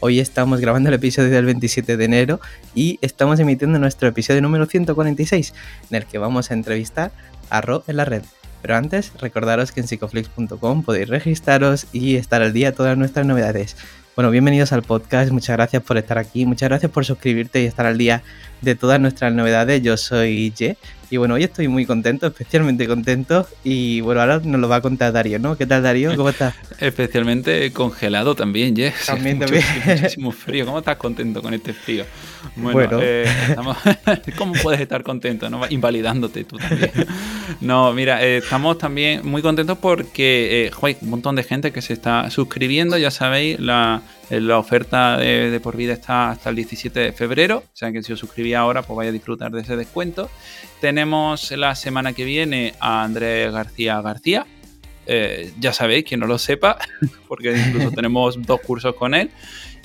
Hoy estamos grabando el episodio del 27 de enero y estamos emitiendo nuestro episodio número 146, en el que vamos a entrevistar a Ro en la red. Pero antes, recordaros que en psicoflix.com podéis registraros y estar al día de todas nuestras novedades. Bueno, bienvenidos al podcast, muchas gracias por estar aquí, muchas gracias por suscribirte y estar al día de todas nuestras novedades. Yo soy Ye y bueno, hoy estoy muy contento, especialmente contento y bueno, ahora nos lo va a contar Darío, ¿no? ¿Qué tal Darío? ¿Cómo estás? Especialmente congelado también, Ye. También, también. Muchísimo frío, ¿cómo estás contento con este frío? Bueno, eh, ¿cómo puedes estar contento? ¿no? Invalidándote tú también. No, mira, eh, estamos también muy contentos porque eh, hay un montón de gente que se está suscribiendo, ya sabéis, la, la oferta de, por vida está hasta el 17 de febrero, o sea que si os suscribís ahora, pues vaya a disfrutar de ese descuento. Tenemos la semana que viene a Andrés García García, ya sabéis, quien no lo sepa, porque incluso tenemos dos cursos con él.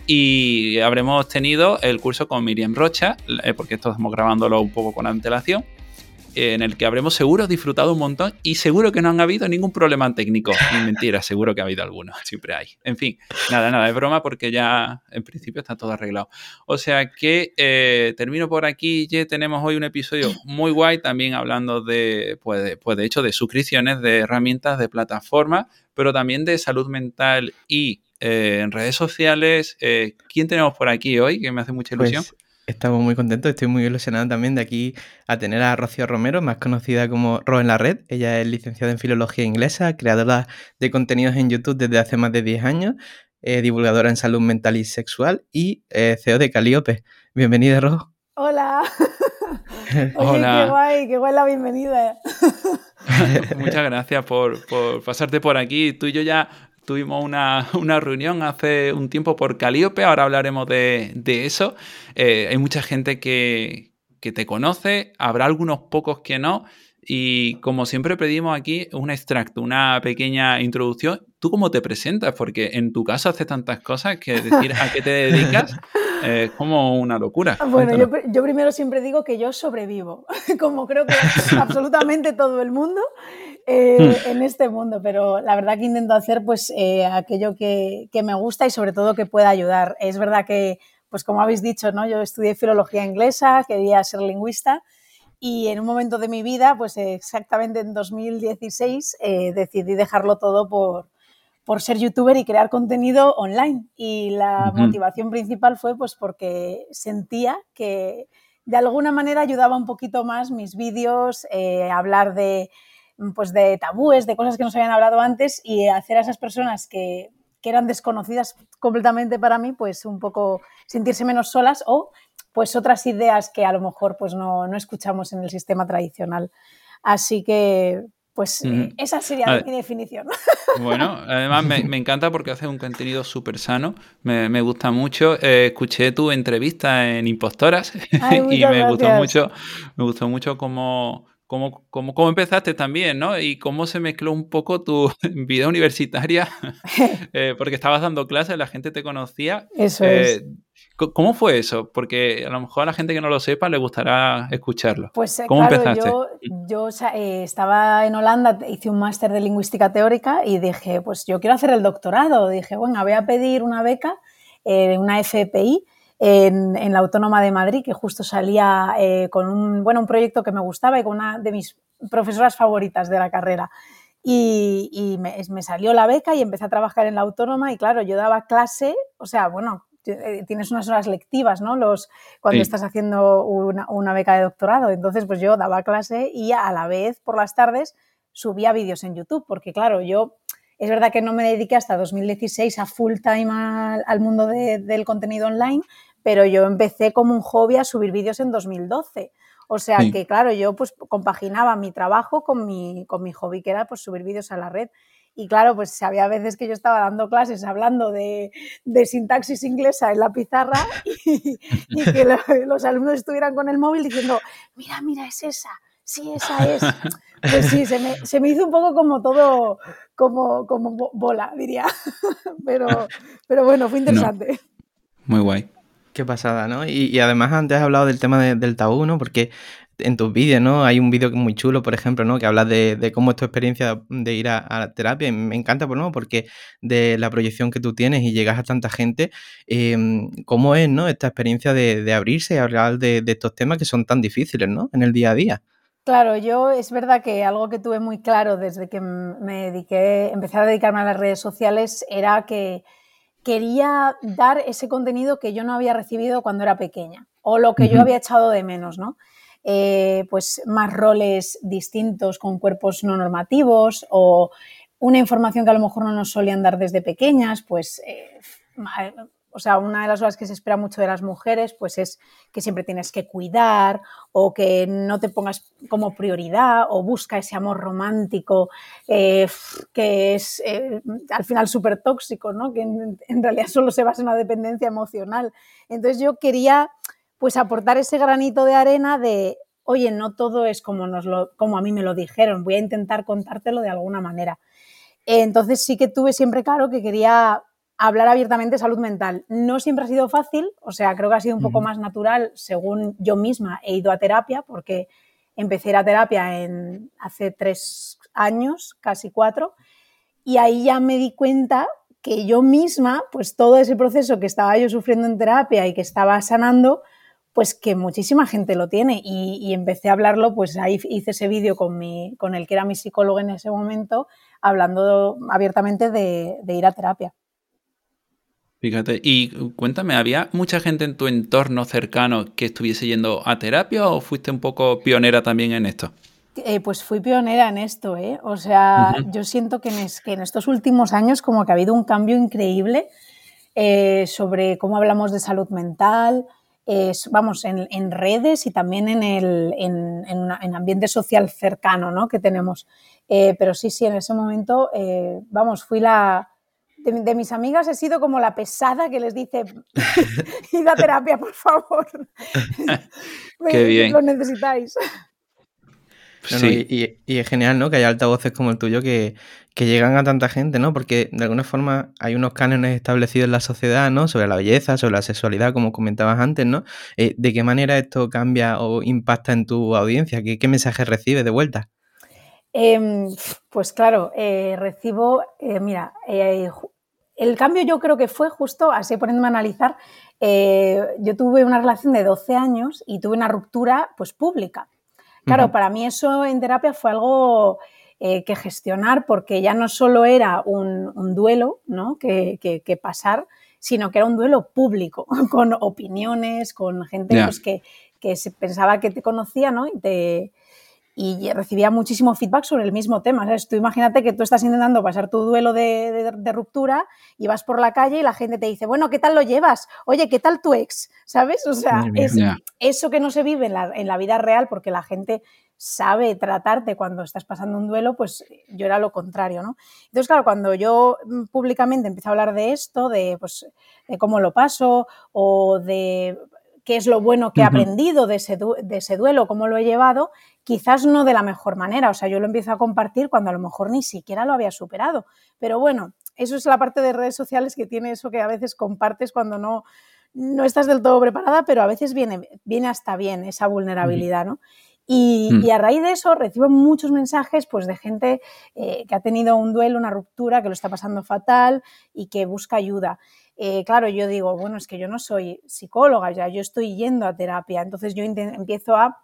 Y habremos tenido el curso con Miriam Rocha, eh, porque esto estamos grabándolo un poco con antelación, en el que habremos seguro disfrutado un montón y seguro que no han habido ningún problema técnico. Ni mentira, seguro que ha habido alguno, siempre hay. En fin, nada, nada, es broma porque ya en principio está todo arreglado. O sea que eh, termino por aquí, ya tenemos hoy un episodio muy guay también hablando de, pues de, pues de hecho, de suscripciones, de herramientas, de plataformas, pero también de salud mental y eh, en redes sociales. Eh, ¿Quién tenemos por aquí hoy? Que me hace mucha ilusión. Pues, estamos muy contentos, estoy muy ilusionado también de aquí a tener a Rocío Romero, más conocida como Ro en la Red. Ella es licenciada en Filología Inglesa, creadora de contenidos en YouTube desde hace más de 10 años, eh, divulgadora en salud mental y sexual y CEO de Caliope. Bienvenida, Ro. Hola. Hola. qué guay, qué guay la bienvenida. Muchas gracias por, por, pasarte por aquí. Tú y yo ya Tuvimos una, reunión hace un tiempo por Calíope, ahora hablaremos de, eso. Eh, hay mucha gente que, te conoce, habrá algunos pocos que no. Y como siempre pedimos aquí un extracto, una pequeña introducción. ¿Tú cómo te presentas? Porque en tu caso haces tantas cosas que decir a qué te dedicas es como una locura. Bueno, yo, yo, primero siempre digo que yo sobrevivo, como creo que absolutamente todo el mundo. Eh, hmm. en este mundo, pero la verdad que intento hacer pues eh, aquello que, me gusta y sobre todo que pueda ayudar. Es verdad que, pues como habéis dicho, ¿no? yo estudié filología inglesa, quería ser lingüista y en un momento de mi vida, pues exactamente en 2016, eh, decidí dejarlo todo por, por ser youtuber y crear contenido online. Y la motivación principal fue pues porque sentía que de alguna manera ayudaba un poquito más mis vídeos, hablar de pues de tabúes, de cosas que no se habían hablado antes y hacer a esas personas que, eran desconocidas completamente para mí, pues un poco sentirse menos solas o pues otras ideas que a lo mejor pues no, escuchamos en el sistema tradicional. Así que pues esa sería mi definición. Bueno, además me, encanta porque hace un contenido súper sano, me, gusta mucho. Eh, escuché tu entrevista en Impostoras y me gustó mucho, me gustó mucho cómo cómo, cómo, cómo, empezaste también, ¿no? Y cómo se mezcló un poco tu vida universitaria, eh, porque estabas dando clases, la gente te conocía. Eso es. Eh, ¿Cómo fue eso? Porque a lo mejor a la gente que no lo sepa le gustará escucharlo. Pues eh, ¿Cómo empezaste? yo, yo estaba en Holanda, hice un máster de lingüística teórica y dije, pues yo quiero hacer el doctorado. Dije, bueno, voy a pedir una beca, una FPI, en, la Autónoma de Madrid, que justo salía eh, con un, bueno, un proyecto que me gustaba y con una de mis profesoras favoritas de la carrera. Y, me, salió la beca y empecé a trabajar en la Autónoma y claro, yo daba clase, o sea, bueno, eh, tienes unas horas lectivas, ¿no? Los, cuando estás haciendo una, una, beca de doctorado. Entonces, pues yo daba clase y a la vez por las tardes subía vídeos en YouTube, porque claro, yo es verdad que no me dediqué hasta 2016 a full time al, mundo del contenido online, pero yo empecé como un hobby a subir vídeos en 2012. O sea que, claro, yo pues compaginaba mi trabajo con mi, con mi hobby, que era pues subir vídeos a la red. Y claro, pues había veces que yo estaba dando clases hablando de, sintaxis inglesa en la pizarra y, que los alumnos estuvieran con el móvil diciendo, mira, mira, es esa, sí, esa es. Pues sí, se me, se me hizo un poco como todo, como, como bola, diría. Pero, pero bueno, fue interesante. Muy guay. Qué pasada, ¿no? Y, además antes has hablado del tema del tabú, ¿no? Porque en tus vídeos, ¿no? Hay un vídeo muy chulo, por ejemplo, ¿no? Que hablas de, cómo es tu experiencia de ir a, la terapia. Y me encanta, pues, ¿no? Porque de la proyección que tú tienes y llegas a tanta gente, em, ¿cómo es, ¿no? Esta experiencia de, abrirse y hablar de, estos temas que son tan difíciles, ¿no? En el día a día. Claro, yo es verdad que algo que tuve muy claro desde que me dediqué, empecé a dedicarme a las redes sociales era que quería dar ese contenido que yo no había recibido cuando era pequeña o lo que yo había echado de menos, ¿no? Eh, pues más roles distintos con cuerpos no normativos o una información que a lo mejor no nos solían dar desde pequeñas, pues eh, o sea, una de las cosas que se espera mucho de las mujeres, pues es que siempre tienes que cuidar o que no te pongas como prioridad o busca ese amor romántico eh, que es eh, al final súper tóxico, ¿no? Que en, realidad solo se basa en una dependencia emocional. Entonces yo quería pues aportar ese granito de arena de, oye, no todo es como, nos lo, como a mí me lo dijeron, voy a intentar contártelo de alguna manera. Entonces sí que tuve siempre claro que quería hablar abiertamente de salud mental. No siempre ha sido fácil, o sea, creo que ha sido un poco más natural según yo misma he ido a terapia, porque empecé a terapia en, hace tres años, casi cuatro, y ahí ya me di cuenta que yo misma, pues todo ese proceso que estaba yo sufriendo en terapia y que estaba sanando, pues que muchísima gente lo tiene y, empecé a hablarlo, pues ahí hice ese vídeo con, con el que era mi psicólogo en ese momento, hablando abiertamente de ir a terapia. Fíjate, y cuéntame, ¿había mucha gente en tu entorno cercano que estuviese yendo a terapia o fuiste un poco pionera también en esto? Eh, pues fui pionera en esto, ¿eh? O sea, yo siento que en, estos últimos años como que ha habido un cambio increíble eh, sobre cómo hablamos de salud mental, vamos, en, redes y también en el en, ambiente social cercano ¿no? que tenemos. Eh, pero sí, sí, en ese momento, vamos, fui la, de, mis amigas he sido como la pesada que les dice, id a terapia, por favor. Qué bien. Lo necesitáis. sí. y, es genial, ¿no? Que haya altavoces como el tuyo que, llegan a tanta gente, ¿no? Porque de alguna forma hay unos cánones establecidos en la sociedad, ¿no? Sobre la belleza, sobre la sexualidad, como comentabas antes, ¿no? Eh, ¿De qué manera esto cambia o impacta en tu audiencia? ¿Qué, qué mensajes recibes de vuelta? Em, pues claro, eh, recibo, eh, mira, el cambio yo creo que fue justo, así poniéndome a analizar, eh, yo tuve una relación de 12 años y tuve una ruptura pues pública. Claro, para mí eso en terapia fue algo eh, que gestionar porque ya no solo era un, duelo ¿no? que, pasar, sino que era un duelo público, con opiniones, con gente pues, que, que se pensaba que te conocía ¿no? y te, y recibía muchísimo feedback sobre el mismo tema. ¿sabes? Tú imagínate que tú estás intentando pasar tu duelo de, ruptura y vas por la calle y la gente te dice, bueno, ¿qué tal lo llevas? Oye, ¿qué tal tu ex? ¿Sabes? O sea, es eso que no se vive en la, en la, vida real porque la gente sabe tratarte cuando estás pasando un duelo, pues yo era lo contrario, ¿no? Entonces, claro, cuando yo mm, públicamente empiezo a hablar de esto, de, pues, de cómo lo paso o de qué es lo bueno que he aprendido de ese, de ese duelo, cómo lo he llevado, quizás no de la mejor manera. O sea, yo lo empiezo a compartir cuando a lo mejor ni siquiera lo había superado. Pero bueno, eso es la parte de redes sociales que tiene eso que a veces compartes cuando no, no estás del todo preparada, pero a veces viene, viene hasta bien esa vulnerabilidad, ¿no? Y, mm. y, a raíz de eso recibo muchos mensajes pues, de gente eh, que ha tenido un duelo, una ruptura, que lo está pasando fatal y que busca ayuda. Eh, claro, yo digo, bueno, es que yo no soy psicóloga, ya yo estoy yendo a terapia, entonces yo empiezo a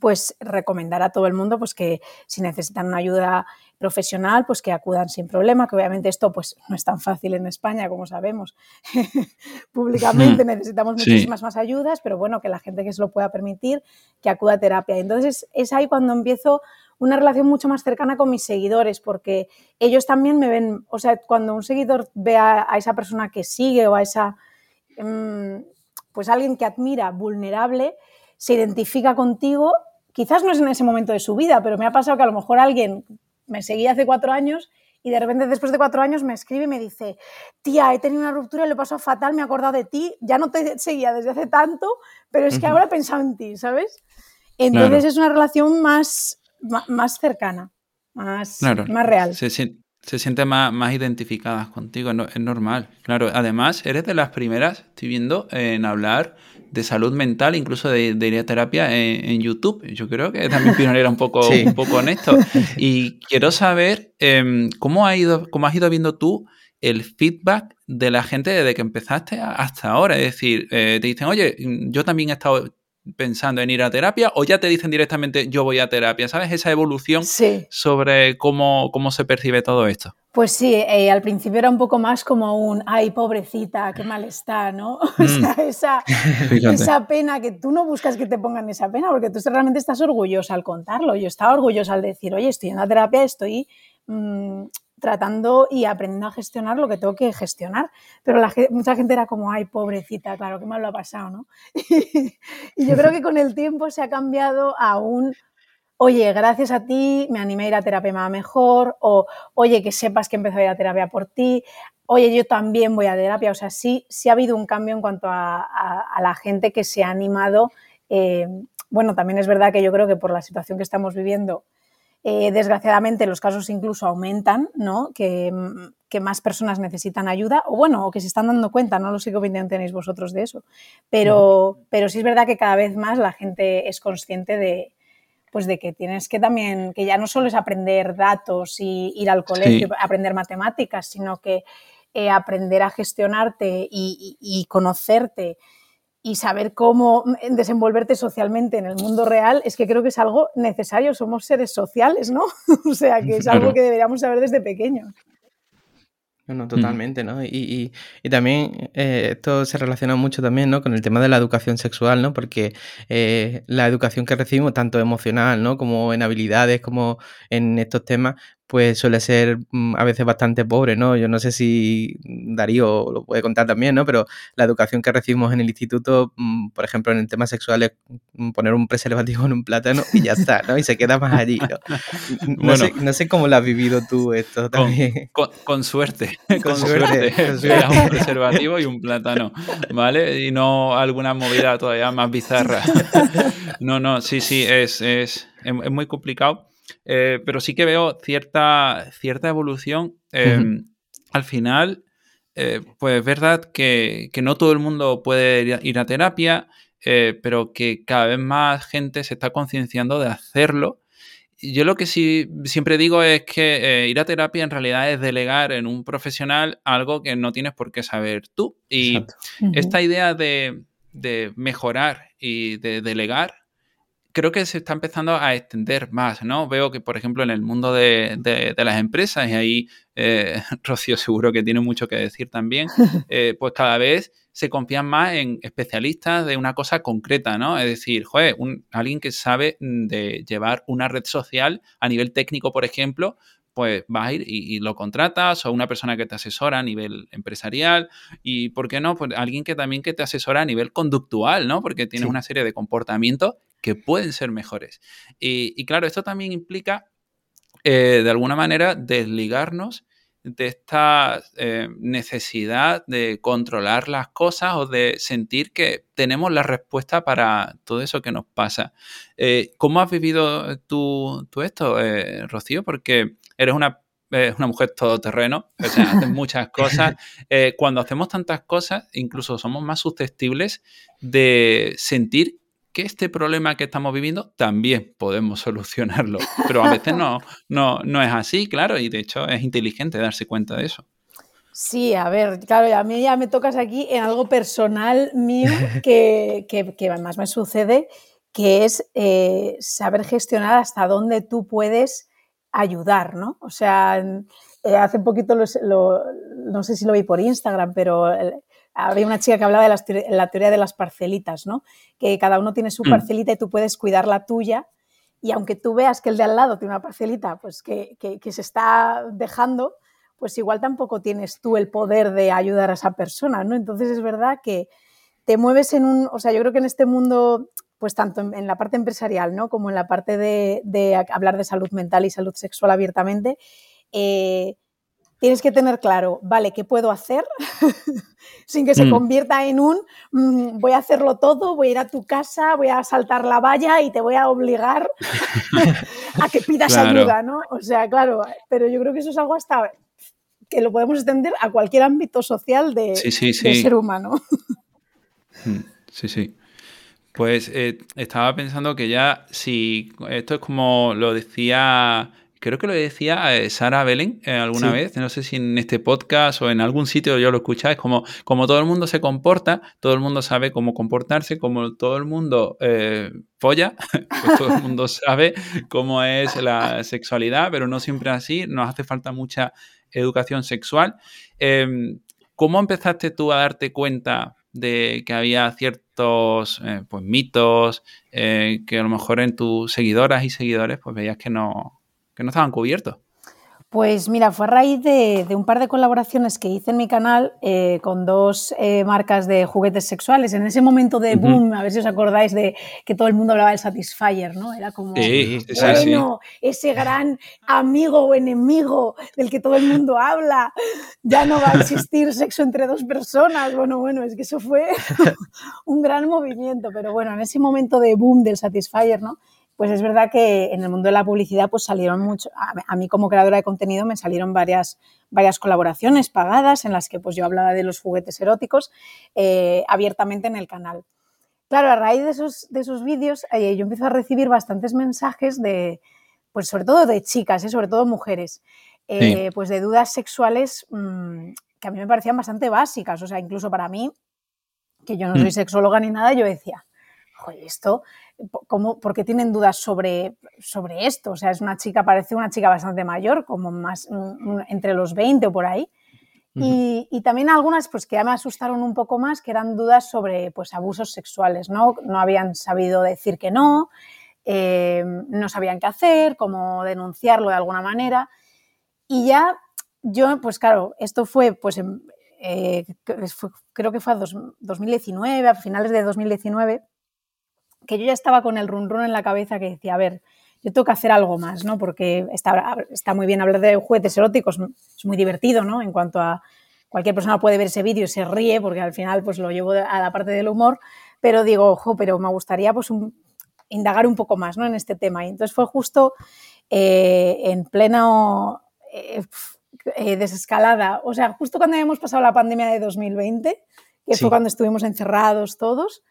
pues recomendar a todo el mundo pues que si necesitan una ayuda profesional pues que acudan sin problema que obviamente esto pues no es tan fácil en España como sabemos. Públicamente necesitamos muchísimas más ayudas pero bueno que la gente que se lo pueda permitir que acuda a terapia. Entonces es ahí cuando empiezo una relación mucho más cercana con mis seguidores porque ellos también me ven o sea cuando un seguidor ve a, esa persona que sigue o a esa mm, pues alguien que admira vulnerable se identifica contigo, quizás no es en ese momento de su vida, pero me ha pasado que a lo mejor alguien me seguía hace cuatro años y de repente después de cuatro años me escribe y me dice, tía, he tenido una ruptura lo he pasado fatal, me he acordado de ti, ya no te seguía desde hace tanto, pero es que ahora he pensado en ti, ¿sabes? Entonces es una relación más, más cercana, más, más real. Se, se siente más, más identificadas contigo, es normal. Claro, además eres de las primeras, estoy viendo, en hablar de salud mental, incluso de, de terapia en, YouTube. Yo creo que también pionera un poco, un poco en esto. Y quiero saber em, cómo, ha ido, cómo has ido viendo tú el feedback de la gente desde que empezaste hasta ahora. Es decir, eh, te dicen, oye, yo también he estado pensando en ir a terapia o ya te dicen directamente yo voy a terapia, ¿sabes? Esa evolución sobre cómo, cómo se percibe todo esto. Pues sí, eh, al principio era un poco más como un, ay, pobrecita, qué mal está, ¿no? O sea, mm. esa, esa, pena que tú no buscas que te pongan esa pena, porque tú realmente estás orgullosa al contarlo. Yo estaba orgullosa al decir, oye, estoy en la terapia, estoy mm, tratando y aprendiendo a gestionar lo que tengo que gestionar. Pero mucha gente era como, ay, pobrecita, claro, qué mal lo ha pasado, ¿no? y yo creo que con el tiempo se ha cambiado a un oye, gracias a ti me animé a ir a terapia mejor, o oye, que sepas que empezó a ir a terapia por ti, oye, yo también voy a terapia. O sea, sí, sí ha habido un cambio en cuanto a, la gente que se ha animado. Eh, bueno, también es verdad que yo creo que por la situación que estamos viviendo, eh, desgraciadamente los casos incluso aumentan, ¿no? Que, más personas necesitan ayuda, o bueno, o que se están dando cuenta, no lo sé qué opinión tenéis vosotros de eso, pero, pero sí es verdad que cada vez más la gente es consciente de, pues de que tienes que también, que ya no solo es aprender datos y ir al colegio, aprender matemáticas, sino que eh, aprender a gestionarte y, conocerte y saber cómo desenvolverte socialmente en el mundo real, es que creo que es algo necesario, somos seres sociales, ¿no? o sea, que es algo que deberíamos saber desde pequeños. No, totalmente, ¿no? Y, también eh, esto se relaciona mucho también, ¿no? Con el tema de la educación sexual, ¿no? Porque eh, la educación que recibimos, tanto emocional, ¿no? Como en habilidades, como en estos temas, pues suele ser mm, a veces bastante pobre, ¿no? Yo no sé si Darío lo puede contar también, ¿no? Pero la educación que recibimos en el instituto, mm, por ejemplo, en el tema sexual es mm, poner un preservativo en un plátano y ya está, ¿no? Y se queda más allí, ¿no? No, sé, no sé, cómo lo has vivido tú esto también. Con, suerte, con, suerte. un preservativo y un plátano, ¿vale? Y no alguna movida todavía más bizarra. No, no, sí, sí, es, es, es muy complicado. Eh, pero sí que veo cierta, cierta evolución. Em, al final, eh, pues es verdad que, no todo el mundo puede ir a, terapia, eh, pero que cada vez más gente se está concienciando de hacerlo. Yo lo que sí siempre digo es que ir a terapia en realidad es delegar en un profesional algo que no tienes por qué saber tú. Y esta idea de, de mejorar y de delegar creo que se está empezando a extender más, ¿no? Veo que, por ejemplo, en el mundo de, las empresas, y ahí eh, Rocío seguro que tiene mucho que decir también, eh, pues cada vez se confían más en especialistas de una cosa concreta, ¿no? Es decir, joder, alguien que sabe de llevar una red social a nivel técnico, por ejemplo, pues vas a ir y, lo contratas o una persona que te asesora a nivel empresarial y, ¿por qué no? Pues alguien que también que te asesora a nivel conductual, ¿no? Porque tienes una serie de comportamientos que pueden ser mejores. Y, claro, esto también implica, eh, de alguna manera, desligarnos de esta eh, necesidad de controlar las cosas o de sentir que tenemos la respuesta para todo eso que nos pasa. Eh, ¿Cómo has vivido tú, esto, Rocío? Porque eres una una mujer todoterreno, o sea, haces muchas cosas. cuando hacemos tantas cosas, incluso somos más susceptibles de sentir que este problema que estamos viviendo también podemos solucionarlo. Pero a veces no, no, no es así, claro, y de hecho es inteligente darse cuenta de eso. Sí, a ver, claro, a mí ya me tocas aquí en algo personal mío que, que, además me sucede, que es eh, saber gestionar hasta dónde tú puedes ayudar, ¿no? O sea, eh, hace poquito, no sé si lo vi por Instagram, pero había una chica que hablaba de la teoría de las parcelitas, ¿no? Que cada uno tiene su mm. parcelita y tú puedes cuidar la tuya. Y aunque tú veas que el de al lado tiene una parcelita pues que, que, se está dejando, pues igual tampoco tienes tú el poder de ayudar a esa persona, ¿no? Entonces es verdad que te mueves en un, o sea, yo creo que en este mundo, pues tanto en, la parte empresarial, ¿no? Como en la parte de, de, hablar de salud mental y salud sexual abiertamente, eh, tienes que tener claro, vale, ¿qué puedo hacer? Sin que se mm. convierta en un mm, voy a hacerlo todo, voy a ir a tu casa, voy a saltar la valla y te voy a obligar a que pidas ayuda, ¿no? O sea, claro, pero yo creo que eso es algo hasta que lo podemos extender a cualquier ámbito social de, ser humano. Mm, sí, sí. Pues eh, estaba pensando que ya si esto es como lo decía creo que lo decía eh, Sara Belén eh, alguna vez, no sé si en este podcast o en algún sitio yo lo escucháis, como, como todo el mundo se comporta, todo el mundo sabe cómo comportarse, como todo el mundo folla, pues todo el mundo sabe cómo es la sexualidad, pero no siempre así, nos hace falta mucha educación sexual. Em, ¿Cómo empezaste tú a darte cuenta de que había ciertos pues, mitos que a lo mejor en tus seguidoras y seguidores pues veías que no, que no estaban cubiertos. Pues mira, fue a raíz de, un par de colaboraciones que hice en mi canal eh, con dos eh, marcas de juguetes sexuales. En ese momento de boom, a ver si os acordáis de que todo el mundo hablaba del Satisfyer, ¿no? Era como, sí, bueno, ese gran amigo o enemigo del que todo el mundo habla, ya no va a existir sexo entre dos personas. Bueno, bueno, es que eso fue un gran movimiento. Pero bueno, en ese momento de boom del Satisfyer, ¿no? Pues es verdad que en el mundo de la publicidad pues salieron mucho, a, mí como creadora de contenido me salieron varias, varias colaboraciones pagadas en las que pues yo hablaba de los juguetes eróticos eh, abiertamente en el canal. Claro, a raíz de esos, de esos vídeos eh, yo empiezo a recibir bastantes mensajes de, pues sobre todo de chicas, eh, sobre todo mujeres, pues de dudas sexuales mm, que a mí me parecían bastante básicas, o sea, incluso para mí, que yo no soy mm. sexóloga ni nada, yo decía, joder, esto ¿cómo, ¿por qué tienen dudas sobre, sobre esto? O sea, es una chica, parece una chica bastante mayor, como más entre los 20 o por ahí. y, y, también algunas pues que ya me asustaron un poco más, que eran dudas sobre pues abusos sexuales, ¿no? No habían sabido decir que no, eh, no sabían qué hacer, cómo denunciarlo de alguna manera. Y ya yo, pues claro, esto fue pues eh, creo que fue a 2019, a finales de 2019, que yo ya estaba con el run run en la cabeza que decía, a ver, yo tengo que hacer algo más, ¿no? Porque está, está muy bien hablar de juguetes eróticos, es muy divertido, ¿no? En cuanto a cualquier persona puede ver ese vídeo y se ríe, porque al final pues lo llevo a la parte del humor, pero digo, ojo, pero me gustaría pues indagar un poco más, ¿no? En este tema. Y entonces fue justo eh, en pleno eh, eh, desescalada, o sea, justo cuando habíamos pasado la pandemia de 2020, que fue cuando estuvimos encerrados todos,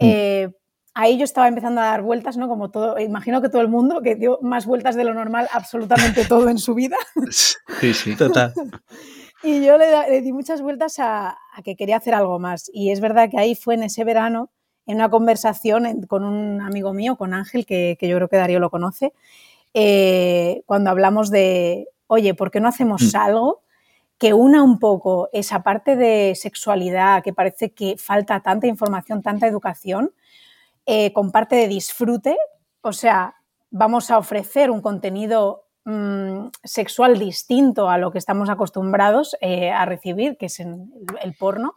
mm ahí yo estaba empezando a dar vueltas, ¿no? Como todo, imagino que todo el mundo, que dio más vueltas de lo normal absolutamente todo en su vida. Sí, sí, total. y yo le, di muchas vueltas a, que quería hacer algo más. Y es verdad que ahí fue en ese verano, en una conversación con un amigo mío, con Ángel, que, yo creo que Darío lo conoce, eh, cuando hablamos de, oye, ¿por qué no hacemos mm. algo? que una un poco esa parte de sexualidad que parece que falta tanta información, tanta educación, eh, con parte de disfrute, o sea, vamos a ofrecer un contenido mm, sexual distinto a lo que estamos acostumbrados eh, a recibir, que es el, porno,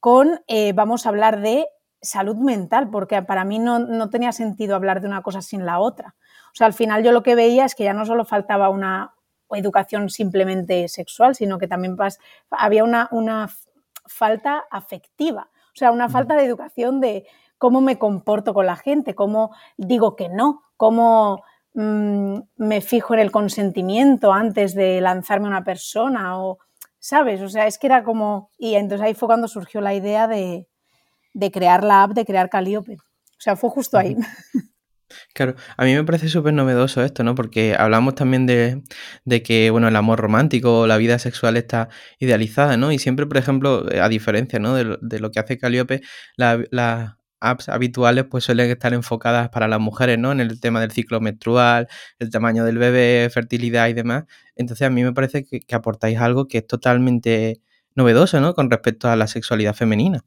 con eh, vamos a hablar de salud mental, porque para mí no, tenía sentido hablar de una cosa sin la otra. O sea, al final yo lo que veía es que ya no solo faltaba una educación simplemente sexual, sino que también había una, una falta afectiva, o sea, una falta de educación de cómo me comporto con la gente, cómo digo que no, cómo mm, me fijo en el consentimiento antes de lanzarme a una persona o, ¿sabes? O sea, es que era como... Y entonces ahí fue cuando surgió la idea de, crear la app, de crear Calliope. O sea, fue justo ahí. Claro, a mí me parece súper novedoso esto, ¿no? Porque hablamos también de, que, bueno, el amor romántico o la vida sexual está idealizada, ¿no? Y siempre, por ejemplo, a diferencia, ¿no? De, lo que hace Calliope, la, apps habituales pues suelen estar enfocadas para las mujeres, ¿no? En el tema del ciclo menstrual, el tamaño del bebé, fertilidad y demás. Entonces a mí me parece que, aportáis algo que es totalmente novedoso, ¿no? Con respecto a la sexualidad femenina.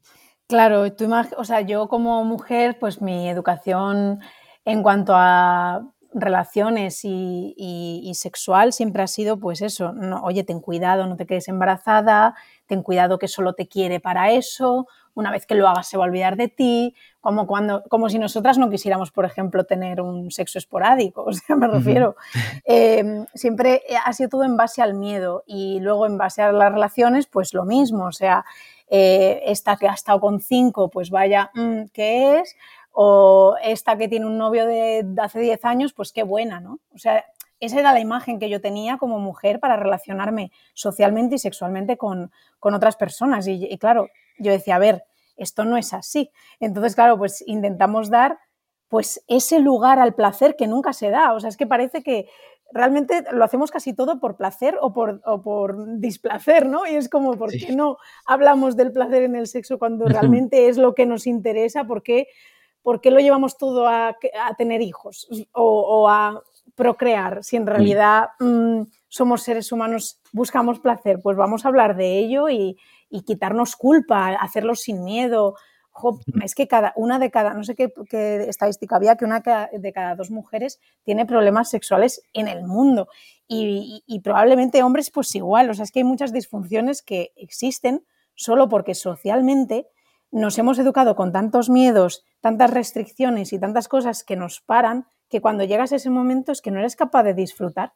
Claro, tú o sea, yo como mujer, pues mi educación en cuanto a relaciones y, sexual siempre ha sido pues eso, no, oye, ten cuidado, no te quedes embarazada, ten cuidado que solo te quiere para eso, una vez que lo hagas se va a olvidar de ti, como, cuando, como si nosotras no quisiéramos, por ejemplo, tener un sexo esporádico, o sea, me refiero. Em, siempre ha sido todo en base al miedo y luego en base a las relaciones, pues lo mismo, o sea, eh, esta que ha estado con cinco, pues vaya, mm, ¿qué es? O esta que tiene un novio de, hace 10 años, pues qué buena, ¿no? O sea, esa era la imagen que yo tenía como mujer para relacionarme socialmente y sexualmente con, otras personas. Y, claro, yo decía, a ver, esto no es así. Entonces, claro, pues intentamos dar pues ese lugar al placer que nunca se da. O sea, es que parece que realmente lo hacemos casi todo por placer o por, por displacer, ¿no? Y es como, ¿por qué no hablamos del placer en el sexo cuando realmente es lo que nos interesa? ¿Por qué, lo llevamos todo a, tener hijos o, a procrear si en realidad mm, somos seres humanos, buscamos placer? Pues vamos a hablar de ello y, quitarnos culpa, hacerlo sin miedo. es que cada una de cada, no sé qué, estadística había, que una de cada dos mujeres tiene problemas sexuales en el mundo. Y, y, probablemente hombres, pues igual. O sea, es que hay muchas disfunciones que existen solo porque socialmente nos hemos educado con tantos miedos, tantas restricciones y tantas cosas que nos paran que cuando llegas a ese momento es que no eres capaz de disfrutar.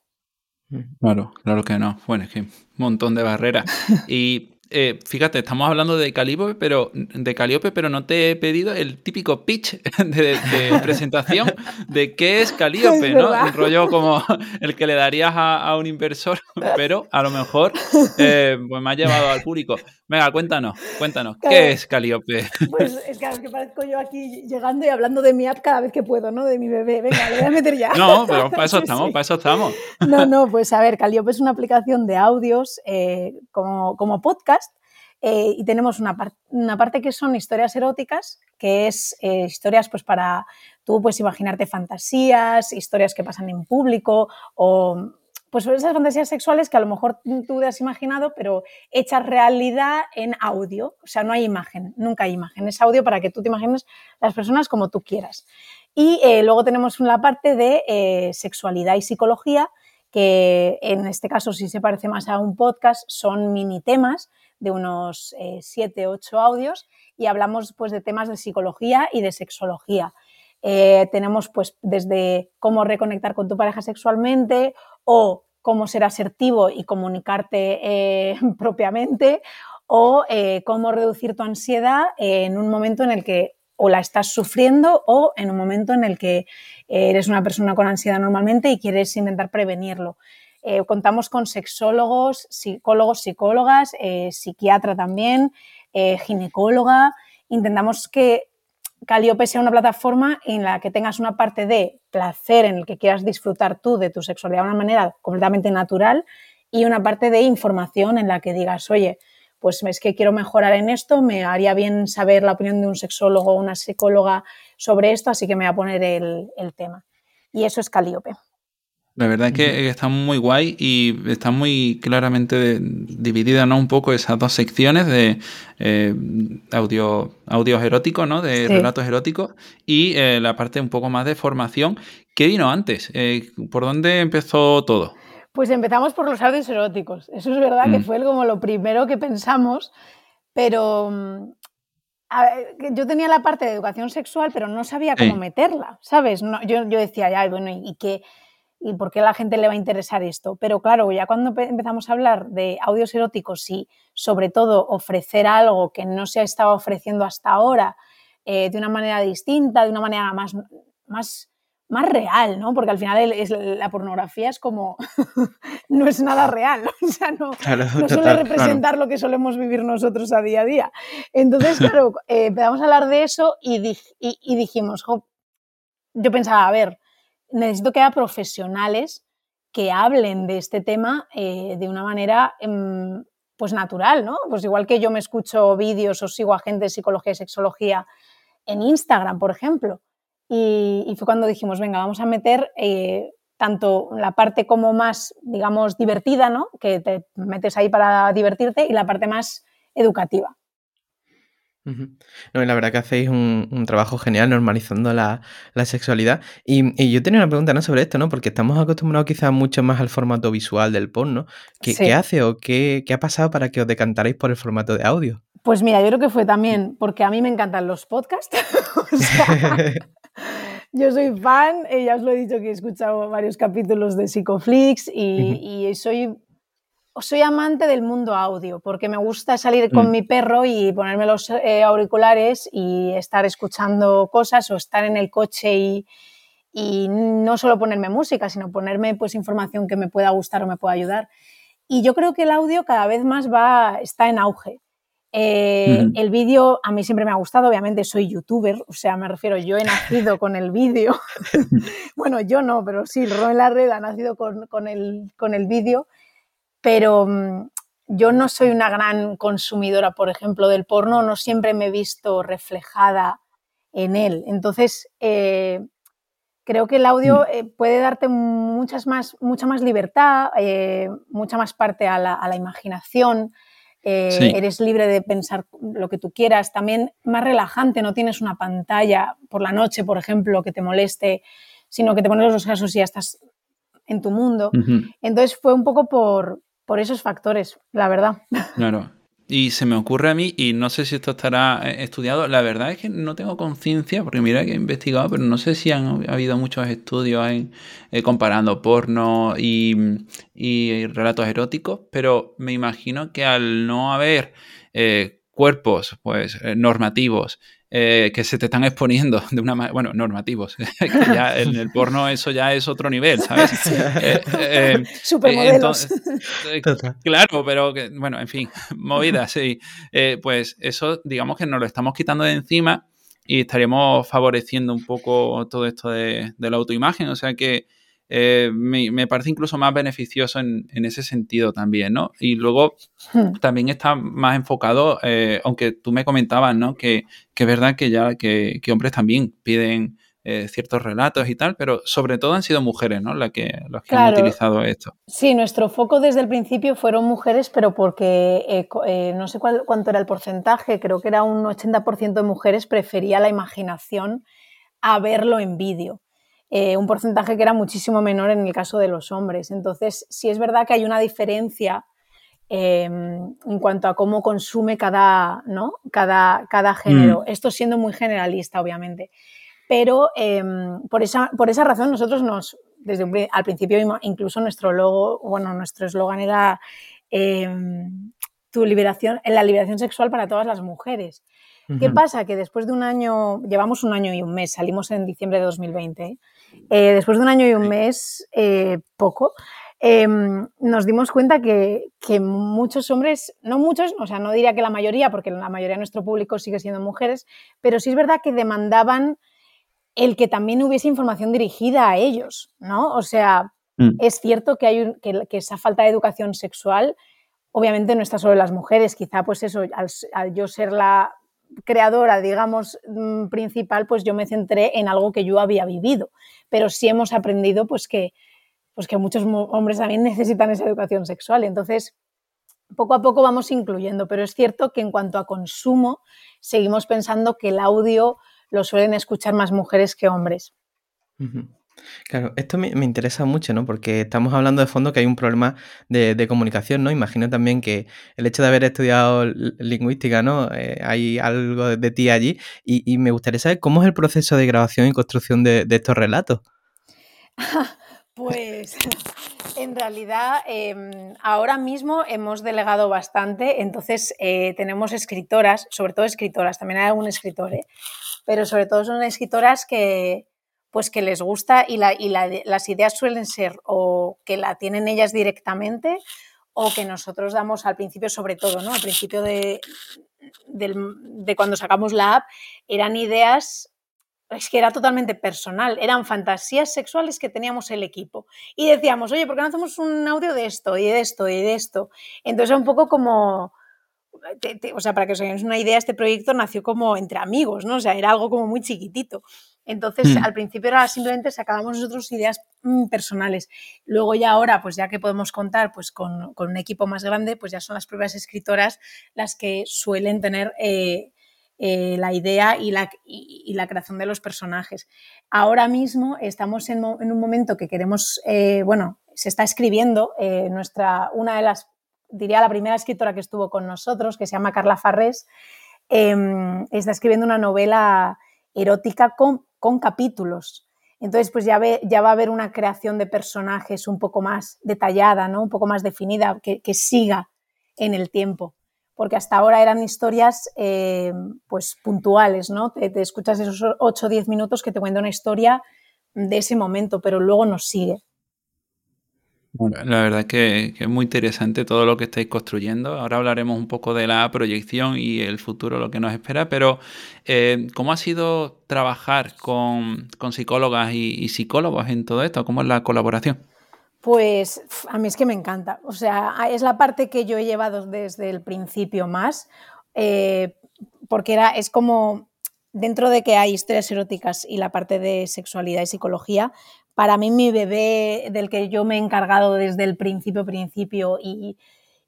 Claro, claro que no. Bueno, es que un montón de barreras. Y eh, fíjate, estamos hablando de Calíope, pero de Calíope, pero no te he pedido el típico pitch de, presentación de qué es Calíope, ¿no? Un rollo como el que le darías a, un inversor, pero a lo mejor eh, pues me ha llevado al público. Venga, cuéntanos, cuéntanos, ¿qué es Calíope? Pues es que, es que parezco yo aquí llegando y hablando de mi app cada vez que puedo, ¿no? De mi bebé. Venga, le voy a meter ya. No, pero para eso estamos, para eso estamos. No, no, pues a ver, Calíope es una aplicación de audios eh, como, como podcast eh, y tenemos una, una, parte que son historias eróticas, que es eh, historias pues para tú pues imaginarte fantasías, historias que pasan en público o pues esas fantasías sexuales que a lo mejor tú te has imaginado, pero hechas realidad en audio. O sea, no hay imagen, nunca hay imagen. Es audio para que tú te imagines las personas como tú quieras. Y eh, luego tenemos la parte de sexualidad y psicología, que en este caso sí se parece más a un podcast, son mini temas de unos 7, eh, 8 audios y hablamos pues de temas de psicología y de sexología. Eh, tenemos pues desde cómo reconectar con tu pareja sexualmente o cómo ser asertivo y comunicarte eh, propiamente o cómo reducir tu ansiedad en un momento en el que o la estás sufriendo o en un momento en el que eres una persona con ansiedad normalmente y quieres intentar prevenirlo. Eh, contamos con sexólogos, psicólogos, psicólogas, eh, psiquiatra también, eh, ginecóloga. Intentamos que Caliope sea una plataforma en la que tengas una parte de placer, en el que quieras disfrutar tú de tu sexualidad de una manera completamente natural y una parte de información en la que digas, oye, pues es que quiero mejorar en esto, me haría bien saber la opinión de un sexólogo o una psicóloga sobre esto, así que me voy a poner el, tema. Y eso es Calíope. La verdad es que está muy guay y está muy claramente dividida, ¿no? Un poco esas dos secciones de eh, audio, audios eróticos, ¿no? De relatos eróticos y eh, la parte un poco más de formación. ¿Qué vino antes? Eh, ¿Por dónde empezó todo? Pues empezamos por los audios eróticos. Eso es verdad que mm. fue como lo primero que pensamos, pero mm, yo tenía la parte de educación sexual, pero no sabía cómo meterla, ¿sabes? yo, decía, ya, bueno, ¿y, qué? ¿Y por qué a la gente le va a interesar esto? Pero claro, ya cuando empezamos a hablar de audios eróticos y sobre todo ofrecer algo que no se ha estado ofreciendo hasta ahora eh, de una manera distinta, de una manera más, más más real, ¿no? Porque al final es, la pornografía es como, no es nada real, o sea, no, suele representar lo que solemos vivir nosotros a día a día. Entonces, claro, eh, empezamos a hablar de eso y, dijimos, yo pensaba, a ver, necesito que haya profesionales que hablen de este tema eh, de una manera em, pues natural, ¿no? Pues igual que yo me escucho vídeos o sigo a gente de psicología y sexología en Instagram, por ejemplo, y, fue cuando dijimos, venga, vamos a meter eh, tanto la parte como más, digamos, divertida, ¿no? Que te metes ahí para divertirte y la parte más educativa. No, la verdad que hacéis un, trabajo genial normalizando la, sexualidad. Y, yo tenía una pregunta ¿no? sobre esto, ¿no? Porque estamos acostumbrados quizás mucho más al formato visual del porno. ¿Qué, ¿qué hace o qué, qué, ha pasado para que os decantarais por el formato de audio? Pues mira, yo creo que fue también porque a mí me encantan los podcasts. yo soy fan, eh, ya os lo he dicho que he escuchado varios capítulos de Psicoflix y, soy, soy amante del mundo audio porque me gusta salir con mm. mi perro y ponerme los eh, auriculares y estar escuchando cosas o estar en el coche y, y no solo ponerme música, sino ponerme pues información que me pueda gustar o me pueda ayudar. Y yo creo que el audio cada vez más va, está en auge. Eh, el vídeo a mí siempre me ha gustado, obviamente soy youtuber, o sea, me refiero, yo he nacido con el vídeo. bueno, yo no, pero sí, Ron La Red ha nacido con, el, con el vídeo, pero mm, yo no soy una gran consumidora, por ejemplo, del porno, no siempre me he visto reflejada en él. Entonces, eh, creo que el audio mm. eh, puede darte muchas más, mucha más libertad, mucha más parte a la, a la imaginación. Eh, eres libre de pensar lo que tú quieras, también más relajante, no tienes una pantalla por la noche, por ejemplo, que te moleste, sino que te pones los casos y ya estás en tu mundo. Entonces fue un poco por, por esos factores, la verdad. Claro. Y se me ocurre a mí, y no sé si esto estará eh, estudiado, la verdad es que no tengo conciencia, porque mira que he investigado, pero no sé si han habido muchos estudios eh, comparando porno y, relatos eróticos, pero me imagino que al no haber eh, cuerpos pues, normativos eh, que se te están exponiendo de una manera, bueno, normativos, ya en el porno eso ya es otro nivel, ¿sabes? Eh, eh, Supermodelos. claro, pero que, bueno, en fin, movidas, sí. pues eso, digamos que nos lo estamos quitando de encima y estaríamos favoreciendo un poco todo esto de, de la autoimagen, o sea que eh, me, parece incluso más beneficioso en, ese sentido también, ¿no? Y luego hmm. también está más enfocado, eh, aunque tú me comentabas, ¿no? Que, es verdad que ya que, hombres también piden eh, ciertos relatos y tal, pero sobre todo han sido mujeres, ¿no? Las que, que han utilizado esto. Sí, nuestro foco desde el principio fueron mujeres, pero porque no sé cuánto era el porcentaje, creo que era un 80% de mujeres prefería la imaginación a verlo en vídeo. Eh, un porcentaje que era muchísimo menor en el caso de los hombres. Entonces, sí es verdad que hay una diferencia em, en cuanto a cómo consume cada, ¿no? cada, cada género. Mm. Esto siendo muy generalista, obviamente. Pero em, por, esa, por esa razón nosotros nos, desde al principio incluso nuestro logo, bueno, nuestro eslogan era em, tu liberación, la liberación sexual para todas las mujeres. ¿Qué pasa? Que después de un año, llevamos un año y un mes, salimos en diciembre de 2020, eh, después de un año y un mes, eh, poco, em, nos dimos cuenta que, muchos hombres, no muchos, o sea, no diría que la mayoría, porque la mayoría de nuestro público sigue siendo mujeres, pero sí es verdad que demandaban el que también hubiese información dirigida a ellos, ¿no? O sea, mm. es cierto que hay que, esa falta de educación sexual obviamente no está solo en las mujeres, quizá pues eso, al yo ser la creadora, digamos, mm, principal, pues yo me centré en algo que yo había vivido. Pero sí hemos aprendido pues que, pues que muchos hombres también necesitan esa educación sexual. Entonces, poco a poco vamos incluyendo, pero es cierto que en cuanto a consumo, seguimos pensando que el audio lo suelen escuchar más mujeres que hombres. Claro, esto me, interesa mucho, ¿no? Porque estamos hablando de fondo que hay un problema de, comunicación, ¿no? Imagino también que el hecho de haber estudiado lingüística, ¿no? Eh, hay algo de, ti allí y, me gustaría saber cómo es el proceso de grabación y construcción de, estos relatos. Pues en realidad em, ahora mismo hemos delegado bastante, entonces eh, tenemos escritoras, sobre todo escritoras, también hay algún escritor, ¿eh? pero sobre todo son escritoras que, pues que les gusta y, las ideas suelen ser o que la tienen ellas directamente o que nosotros damos al principio, sobre todo, ¿no? Al principio de, cuando sacamos la app, eran ideas es que era totalmente personal, eran fantasías sexuales que teníamos el equipo. Y decíamos, oye, ¿por qué no hacemos un audio de esto y de esto y de esto? Entonces un poco como, o sea, para que os hagáis una idea, este proyecto nació como entre amigos, ¿no? O sea, era algo como muy chiquitito. Entonces, mm. al principio era simplemente sacábamos nosotros ideas mm, personales. Luego ya ahora, pues ya que podemos contar pues, con, un equipo más grande, pues ya son las propias escritoras las que suelen tener eh, eh, la idea y la, la, creación de los personajes. Ahora mismo estamos en, un momento que queremos, eh, bueno, se está escribiendo nuestra, una de las diría la primera escritora que estuvo con nosotros, que se llama Carla Farrés, em, está escribiendo una novela erótica con, con capítulos. Entonces, pues ya, ve, ya va a haber una creación de personajes un poco más detallada, ¿no? un poco más definida, que, siga en el tiempo. Porque hasta ahora eran historias eh, pues puntuales, ¿no? Te, escuchas esos 8 o 10 minutos que te cuenta una historia de ese momento, pero luego nos sigue. La verdad es que, es muy interesante todo lo que estáis construyendo. Ahora hablaremos un poco de la proyección y el futuro, lo que nos espera, pero eh, ¿cómo ha sido trabajar con, psicólogas y, psicólogos en todo esto? ¿Cómo es la colaboración? Pues a mí es que me encanta. O sea, es la parte que yo he llevado desde el principio más, eh, porque era, es como dentro de que hay historias eróticas y la parte de sexualidad y psicología, para mí mi bebé del que yo me he encargado desde el principio, principio y,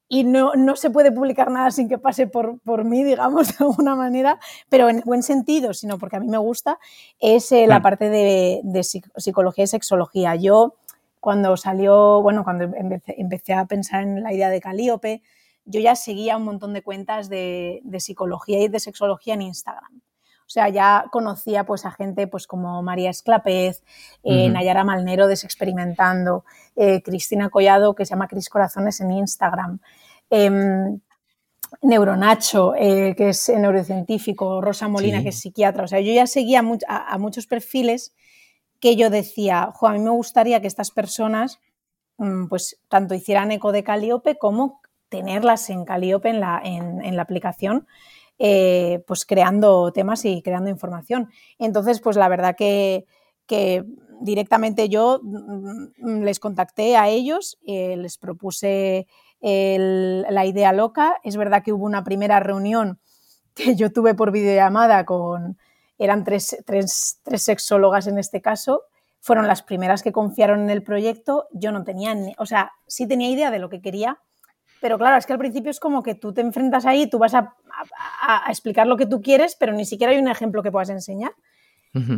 y no, no, se puede publicar nada sin que pase por, por, mí, digamos, de alguna manera, pero en buen sentido, sino porque a mí me gusta, es eh, la parte de, de, psicología y sexología. Yo, cuando salió, bueno, cuando empecé, empecé, a pensar en la idea de Calíope, yo ya seguía un montón de cuentas de, de psicología y de sexología en Instagram. O sea, ya conocía pues, a gente pues, como María Esclapez, eh, Nayara Malnero Desexperimentando, eh, Cristina Collado, que se llama Cris Corazones en Instagram, em, Neuronacho, eh, que es neurocientífico, Rosa Molina, que es psiquiatra. O sea, yo ya seguía a, muchos perfiles que yo decía, a mí me gustaría que estas personas mm, pues tanto hicieran eco de Calíope como tenerlas en Calíope en la, en la aplicación eh, pues creando temas y creando información. Entonces, pues la verdad que, directamente yo mm, mm, les contacté a ellos, eh, les propuse la idea loca. Es verdad que hubo una primera reunión que yo tuve por videollamada con, eran tres, tres, tres sexólogas en este caso, fueron las primeras que confiaron en el proyecto. Yo no tenía, o sea, sí tenía idea de lo que quería, pero claro, es que al principio es como que tú te enfrentas ahí, tú vas a, explicar lo que tú quieres, pero ni siquiera hay un ejemplo que puedas enseñar.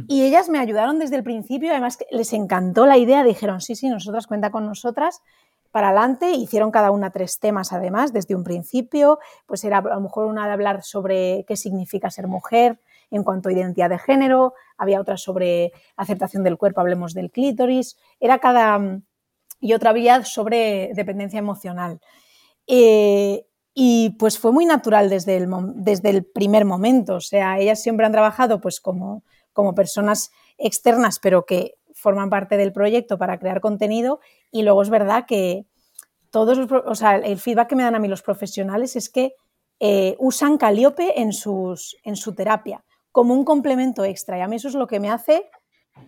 Y ellas me ayudaron desde el principio, además les encantó la idea, dijeron, sí, sí, nosotras cuenta con nosotras, para adelante, hicieron cada una tres temas además, desde un principio, pues era a lo mejor una de hablar sobre qué significa ser mujer en cuanto a identidad de género, había otra sobre aceptación del cuerpo, hablemos del clítoris, era cada... y otra había sobre dependencia emocional. Eh, y pues fue muy natural desde el, desde el primer momento. O sea, ellas siempre han trabajado pues como, como personas externas, pero que forman parte del proyecto para crear contenido. Y luego es verdad que todos o sea, el feedback que me dan a mí los profesionales es que eh, usan Caliope en, sus, en su terapia como un complemento extra. Y a mí eso es lo que me hace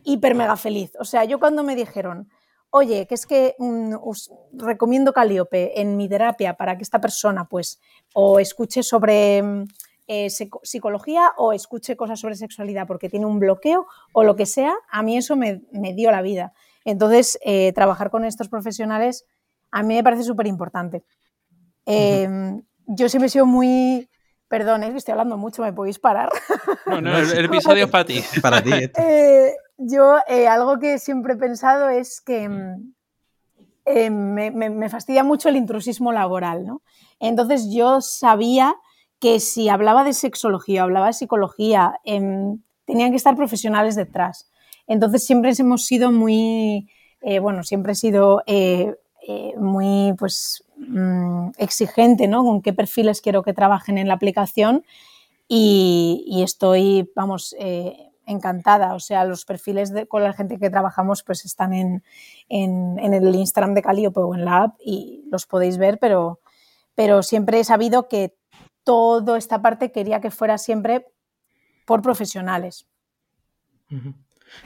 hiper mega feliz. O sea, yo cuando me dijeron, oye, que es que mm, os recomiendo Calíope en mi terapia para que esta persona pues o escuche sobre mm, eh, psicología o escuche cosas sobre sexualidad porque tiene un bloqueo o lo que sea, a mí eso me, dio la vida. Entonces, eh, trabajar con estos profesionales a mí me parece súper importante. Em, yo siempre he sido muy... Perdón, es que estoy hablando mucho, ¿me podéis parar? No, no, el, episodio es para ti. Para ti. Yo eh, algo que siempre he pensado es que mm, eh, me, fastidia mucho el intrusismo laboral, ¿no? Entonces yo sabía que si hablaba de sexología, hablaba de psicología, em, tenían que estar profesionales detrás. Entonces siempre hemos sido muy, eh, bueno, siempre he sido muy, pues, mm, exigente, ¿no? Con qué perfiles quiero que trabajen en la aplicación y, y estoy, vamos, encantada. O sea, los perfiles de, con la gente que trabajamos pues están en, el Instagram de Caliope o en la app y los podéis ver, pero, pero siempre he sabido que toda esta parte quería que fuera siempre por profesionales.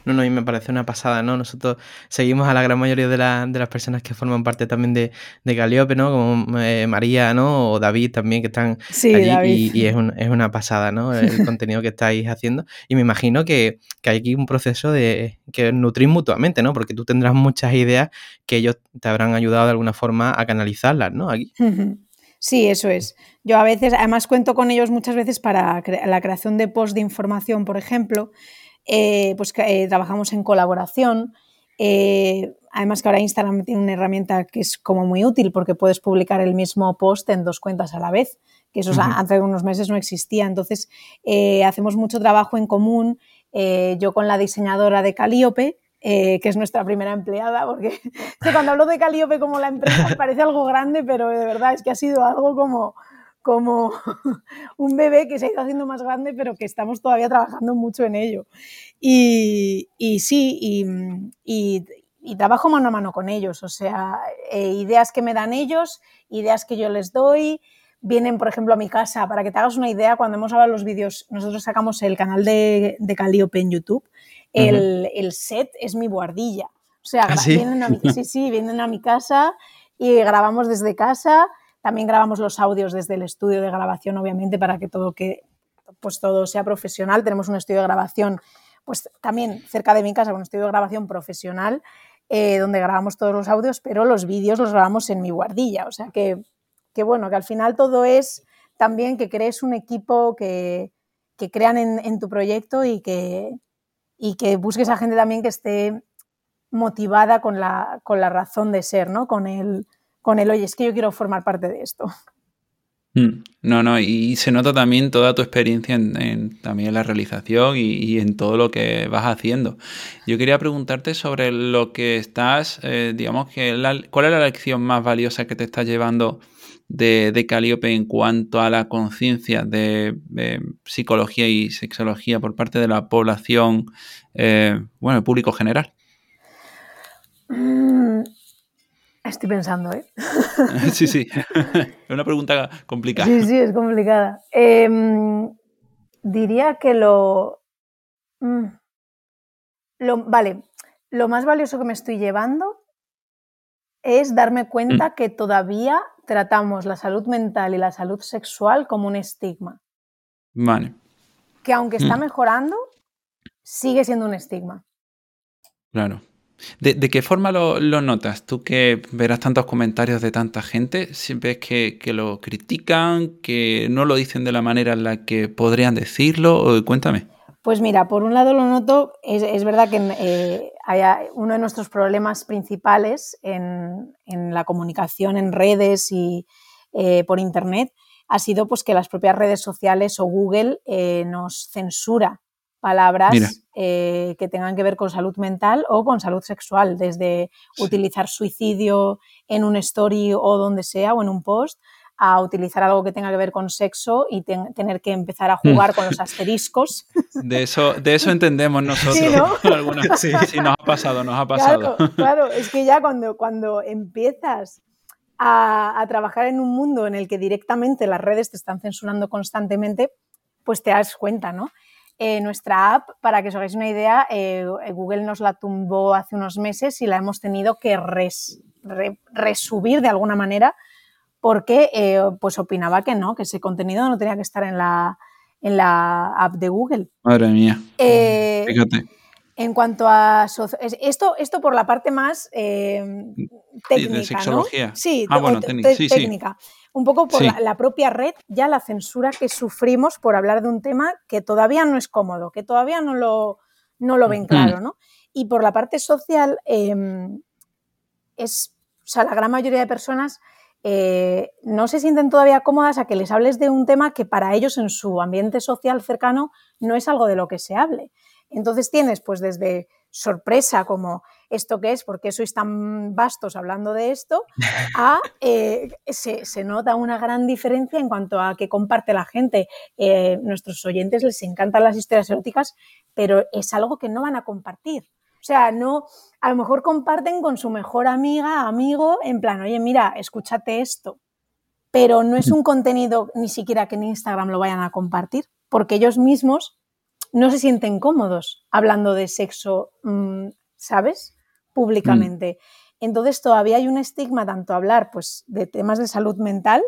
No, no, y me parece una pasada, ¿no? Nosotros seguimos a la gran mayoría de, las personas que forman parte también de, de Caliope, ¿no? Como eh, María, ¿no? O David también, que están allí y, es, una pasada, ¿no? El contenido que estáis haciendo. Y me imagino que, hay aquí un proceso de que nutrir mutuamente, ¿no? Porque tú tendrás muchas ideas que ellos te habrán ayudado de alguna forma a canalizarlas, ¿no? Aquí. Sí, eso es. Yo a veces, además cuento con ellos muchas veces para la creación de post de información, por ejemplo, eh, pues eh, trabajamos en colaboración. Eh, además que ahora Instagram tiene una herramienta que es como muy útil porque puedes publicar el mismo post en dos cuentas a la vez, que eso hace unos meses no existía. Entonces, hacemos mucho trabajo en común, yo con la diseñadora de Calíope, eh, que es nuestra primera empleada, porque cuando hablo de Calíope como la empresa parece algo grande, pero de verdad es que ha sido algo como como un bebé que se ha ido haciendo más grande, pero que estamos todavía trabajando mucho en ello. Y, sí, y, trabajo mano a mano con ellos, o sea, eh, ideas que me dan ellos, ideas que yo les doy, vienen, por ejemplo, a mi casa. Para que te hagas una idea, cuando hemos hablado los vídeos, nosotros sacamos el canal de, de Calliope en YouTube, el, set es mi guardilla. O sea, ¿Ah, vienen a mi, sí, sí, vienen a mi casa y grabamos desde casa también grabamos los audios desde el estudio de grabación, obviamente, para que todo, que, pues todo sea profesional. Tenemos un estudio de grabación, pues también cerca de mi casa, un estudio de grabación profesional, eh, donde grabamos todos los audios, pero los vídeos los grabamos en mi guardilla. O sea que, bueno, que al final todo es también que crees un equipo que, crean en, tu proyecto y que, y que busques a gente también que esté motivada con la, con la razón de ser, ¿no? Con el, con el, oye, es que yo quiero formar parte de esto. Mm, no, no, y se nota también toda tu experiencia en, también en la realización y, en todo lo que vas haciendo. Yo quería preguntarte sobre lo que estás, eh, digamos, que ¿cuál es la lección más valiosa que te está llevando de, de Calliope en cuanto a la conciencia de, psicología y sexología por parte de la población, eh, bueno, el público general? Mm, Estoy pensando, ¿eh? sí, sí. Es una pregunta complicada. Sí, sí, es complicada. Em, diría que lo, mm, lo. Vale, lo más valioso que me estoy llevando es darme cuenta mm. que todavía tratamos la salud mental y la salud sexual como un estigma. Vale. Que aunque está mm. mejorando, sigue siendo un estigma. Claro. ¿De, qué forma lo, notas? Tú que verás tantos comentarios de tanta gente, ¿ves que, que, lo critican, que no lo dicen de la manera en la que podrían decirlo? Cuéntame. Pues mira, por un lado lo noto, es, verdad que eh, uno de nuestros problemas principales en, la comunicación en redes y eh, por Internet ha sido pues, que las propias redes sociales o Google eh, nos censura palabras eh, que tengan que ver con salud mental o con salud sexual, desde utilizar suicidio en un story o donde sea o en un post, a utilizar algo que tenga que ver con sexo y tener que empezar a jugar con los asteriscos. De eso, de eso entendemos nosotros. Sí, sí, nos ha pasado, nos ha pasado. Claro, es que ya cuando, cuando empiezas a, a, trabajar en un mundo en el que directamente las redes te están censurando constantemente, pues te das cuenta, ¿no? Eh, nuestra app, para que os hagáis una idea, eh, Google nos la tumbó hace unos meses y la hemos tenido que resubir de alguna manera porque eh, pues opinaba que no, que ese contenido no tenía que estar en la, en la app de Google. Madre mía. Fíjate. En cuanto a esto, esto por la parte más técnica, de sexología. Sí, ah, bueno, técnica un poco por la, propia red, ya la censura que sufrimos por hablar de un tema que todavía no es cómodo, que todavía no lo, no lo ven mm. claro, ¿no? Y por la parte social, em, es, o sea, la gran mayoría de personas eh, no se sienten todavía cómodas a que les hables de un tema que para ellos en su ambiente social cercano no es algo de lo que se hable. Entonces tienes pues desde sorpresa como esto qué es, por qué sois tan vastos hablando de esto, a eh, se, nota una gran diferencia en cuanto a que comparte la gente. Eh, nuestros oyentes les encantan las historias eróticas, pero es algo que no van a compartir. O sea, no, a lo mejor comparten con su mejor amiga, amigo, en plan, oye, mira, escúchate esto. Pero no es un contenido ni siquiera que en Instagram lo vayan a compartir, porque ellos mismos no se sienten cómodos hablando de sexo, mm, ¿sabes? públicamente. Entonces todavía hay un estigma tanto hablar pues, de temas de salud mental,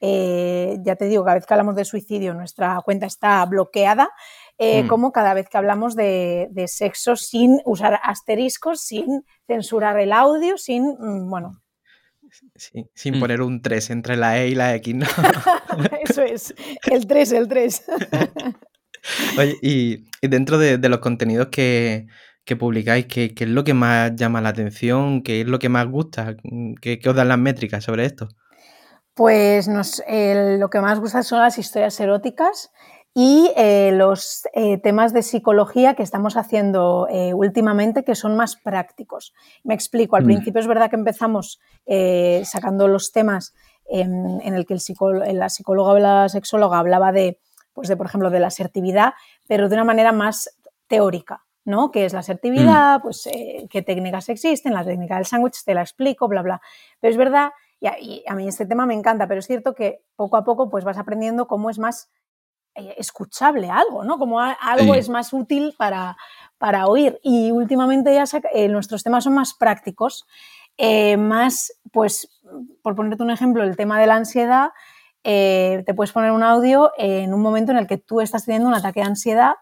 eh, ya te digo, cada vez que hablamos de suicidio nuestra cuenta está bloqueada, eh, mm. como cada vez que hablamos de, sexo sin usar asteriscos, sin censurar el audio, sin, mm, bueno... sin mm. poner un 3 entre la E y la X, ¿no? Eso es, el 3, el 3. Oye, y, dentro de, los contenidos que, que publicáis, ¿qué, es lo que más llama la atención? ¿Qué es lo que más gusta? ¿Qué, os dan las métricas sobre esto? Pues lo que más gusta son las historias eróticas y eh, los eh, temas de psicología que estamos haciendo eh, últimamente que son más prácticos. Me explico, al mm. principio es verdad que empezamos sacando los temas en, el que el la psicóloga o la sexóloga hablaba de, pues de, por ejemplo, de la asertividad, pero de una manera más teórica, ¿no? ¿Qué es la asertividad? Mm. Pues qué técnicas existen, la técnica del sándwich, te la explico, bla, bla. Pero es verdad, y a, mí este tema me encanta, pero es cierto que poco a poco pues vas aprendiendo cómo es más eh, escuchable algo, ¿no? Como algo es más útil para, para, oír. Y últimamente ya eh, nuestros temas son más prácticos, eh, más, pues, por ponerte un ejemplo, el tema de la ansiedad, te puedes poner un audio en un momento en el que tú estás teniendo un ataque de ansiedad,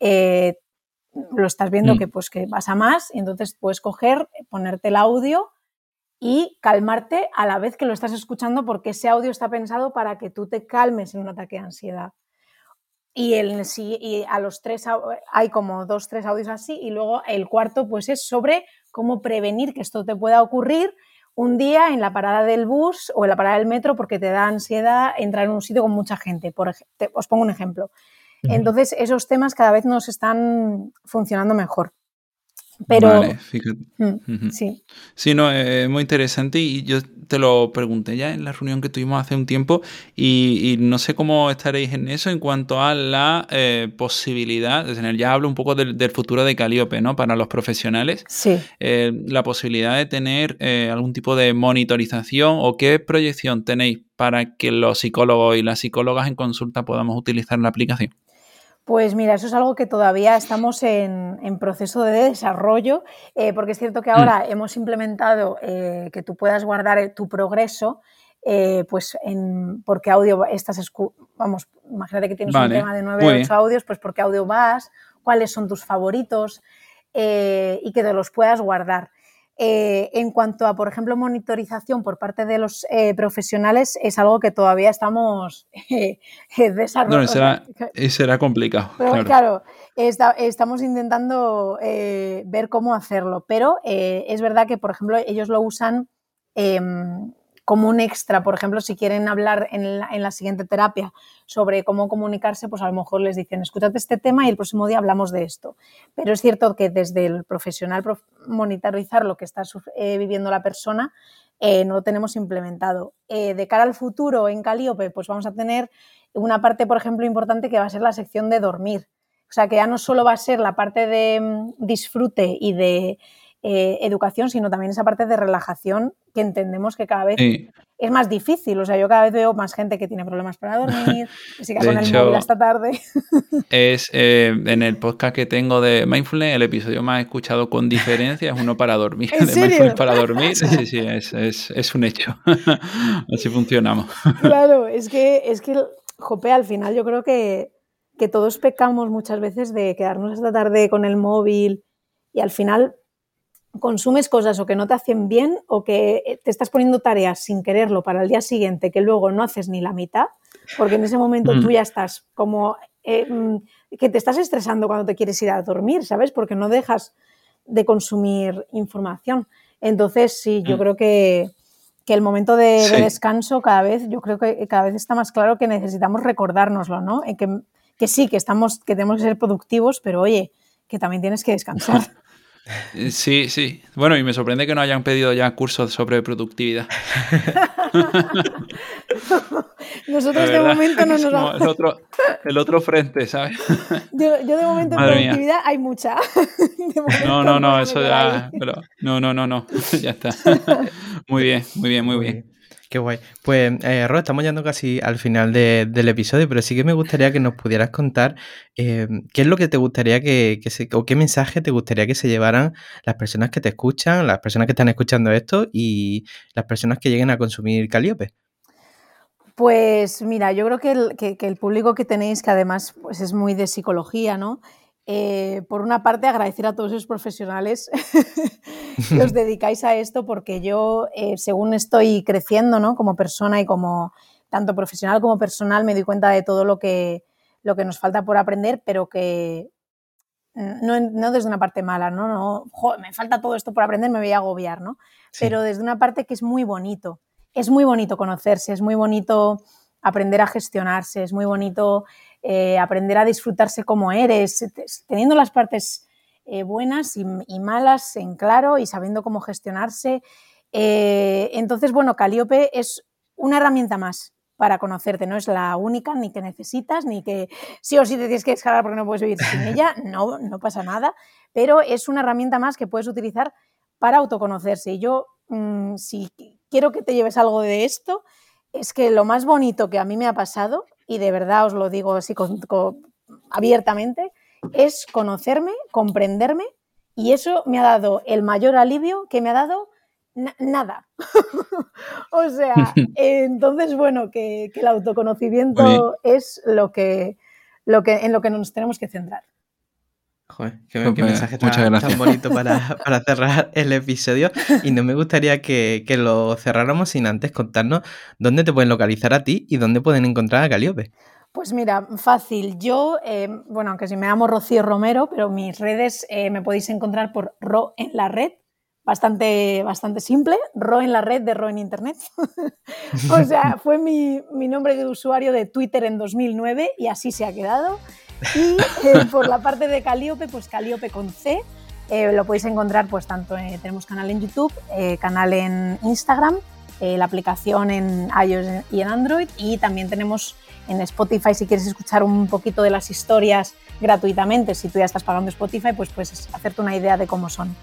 lo estás viendo mm. que, pues, que vas a más, y entonces puedes coger, ponerte el audio y calmarte a la vez que lo estás escuchando porque ese audio está pensado para que tú te calmes en un ataque de ansiedad. Y, el, y a los tres hay como dos, tres audios así y luego el cuarto pues es sobre cómo prevenir que esto te pueda ocurrir un día en la parada del bus o en la parada del metro porque te da ansiedad entrar en un sitio con mucha gente. Por, os pongo un ejemplo. Entonces, esos temas cada vez nos están funcionando mejor. Pero, vale, fíjate. Mm, sí. Sí, no, es muy interesante y yo te lo pregunté ya en la reunión que tuvimos hace un tiempo y, no sé cómo estaréis en eso en cuanto a la eh, posibilidad, ya hablo un poco del, futuro de Caliope, ¿no? Para los profesionales. Sí. Eh, la posibilidad de tener eh, algún tipo de monitorización o qué proyección tenéis para que los psicólogos y las psicólogas en consulta podamos utilizar la aplicación. Pues mira, eso es algo que todavía estamos en, proceso de desarrollo, eh, porque es cierto que ahora mm. hemos implementado eh, que tú puedas guardar eh, tu progreso, pues en por qué audio estás, vamos, imagínate que tienes un tema de 9 o 8 audios, pues por qué audio vas, cuáles son tus favoritos y que te los puedas guardar. Eh, en cuanto a, por ejemplo, monitorización por parte de los eh, profesionales, es algo que todavía estamos eh, desarrollando. No, será, será complicado. claro, estamos intentando ver cómo hacerlo, pero es verdad que, por ejemplo, ellos lo usan em, como un extra, por ejemplo, si quieren hablar en la, siguiente terapia sobre cómo comunicarse, pues a lo mejor les dicen, escúchate este tema y el próximo día hablamos de esto. Pero es cierto que desde el profesional monitorizar lo que está eh, viviendo la persona eh, no lo tenemos implementado. Eh, de cara al futuro en Calíope, pues vamos a tener una parte, por ejemplo, importante que va a ser la sección de dormir. O sea, que ya no solo va a ser la parte de mm, disfrute y de eh, educación, sino también esa parte de relajación que entendemos que cada vez es más difícil. O sea, yo cada vez veo más gente que tiene problemas para dormir, que se queda con el móvil hasta tarde. Es eh, en el podcast que tengo de Mindfulness, el episodio más escuchado con diferencia es uno para dormir. ¿En Mindfulness para dormir, sí, sí, es, es, es un hecho. Así funcionamos. Claro, es que, es que, jope, al final yo creo que, que todos pecamos muchas veces de quedarnos hasta tarde con el móvil y al final consumes cosas o que no te hacen bien o que eh, te estás poniendo tareas sin quererlo para el día siguiente que luego no haces ni la mitad, porque en ese momento tú mm. ya estás como eh, mm, que te estás estresando cuando te quieres ir a dormir, ¿sabes? Porque no dejas de consumir información. Entonces, sí, yo mm. creo que, el momento de, descanso cada vez, yo creo que cada vez está más claro que necesitamos recordárnoslo, ¿no? Que, que sí, que estamos, que tenemos que ser productivos, pero oye, que también tienes que descansar. Eh, sí, sí. Bueno, y me sorprende que no hayan pedido ya cursos sobre productividad. Nosotros de momento no nos vamos. El otro, el otro frente, ¿sabes? Yo, de momento en productividad hay mucha. No, no, no, eso ya. no, no, no, no. ya está. Muy bien, muy bien, muy bien. Qué guay. Pues, eh, estamos llegando casi al final del episodio, pero sí que me gustaría que nos pudieras contar eh, qué es lo que te gustaría que, se, o qué mensaje te gustaría que se llevaran las personas que te escuchan, las personas que están escuchando esto y las personas que lleguen a consumir Caliope. Pues mira, yo creo que el, que el público que tenéis, que además pues es muy de psicología, ¿no? Eh, por una parte, agradecer a todos esos profesionales que os dedicáis a esto, porque yo, eh, según estoy creciendo ¿no? como persona y como tanto profesional como personal, me doy cuenta de todo lo que, lo que nos falta por aprender, pero que no, no, desde una parte mala, ¿no? no me falta todo esto por aprender, me voy a agobiar, ¿no? Pero desde una parte que es muy bonito. Es muy bonito conocerse, es muy bonito aprender a gestionarse, es muy bonito eh, aprender a disfrutarse como eres, teniendo las partes eh, buenas y, malas en claro y sabiendo cómo gestionarse. Eh, entonces, bueno, Caliope es una herramienta más para conocerte, no es la única ni que necesitas, ni que sí o sí te tienes que descargar porque no puedes vivir sin ella, no, no pasa nada, pero es una herramienta más que puedes utilizar para autoconocerse. Y yo, mm, si quiero que te lleves algo de esto, es que lo más bonito que a mí me ha pasado, y de verdad os lo digo así abiertamente, es conocerme, comprenderme, y eso me ha dado el mayor alivio que me ha dado nada. o sea, entonces, bueno, que, el autoconocimiento es lo que, lo que, en lo que nos tenemos que centrar. Joder, qué, pues mensaje tan, bonito para, cerrar el episodio. Y no me gustaría que, lo cerráramos sin antes contarnos dónde te pueden localizar a ti y dónde pueden encontrar a Caliope. Pues mira, fácil. Yo, eh, bueno, aunque si me llamo Rocío Romero, pero mis redes eh, me podéis encontrar por Ro en la red. Bastante, bastante simple, Ro en la red de Ro en Internet. o sea, fue mi, mi nombre de usuario de Twitter en 2009 y así se ha quedado. Y eh, por la parte de Calíope, pues Calíope con C, eh, lo podéis encontrar pues tanto, tenemos canal en YouTube, eh, canal en Instagram, la aplicación en iOS y en Android y también tenemos en Spotify si quieres escuchar un poquito de las historias gratuitamente, si tú ya estás pagando Spotify, pues puedes hacerte una idea de cómo son.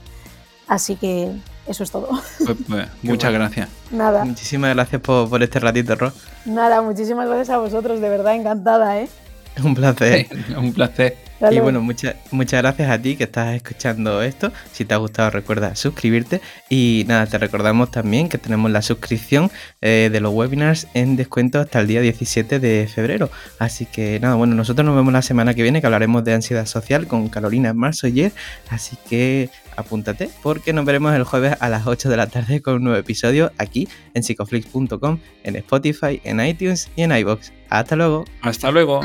Así que eso es todo. Pues, pues, muchas gracias. Nada. Muchísimas gracias por, por este ratito, Ro. Nada, muchísimas gracias a vosotros, de verdad encantada, ¿eh? Un placer. un placer. Y bueno, muchas muchas gracias a ti que estás escuchando esto. Si te ha gustado, recuerda suscribirte. Y nada, te recordamos también que tenemos la suscripción eh, de los webinars en descuento hasta el día 17 de febrero. Así que nada, bueno, nosotros nos vemos la semana que viene que hablaremos de ansiedad social con Carolina Marsoyer. Así que apúntate porque nos veremos el jueves a las 8 de la tarde con un nuevo episodio aquí en psicoflix.com, en Spotify, en iTunes y en iBox. Hasta luego. Hasta luego.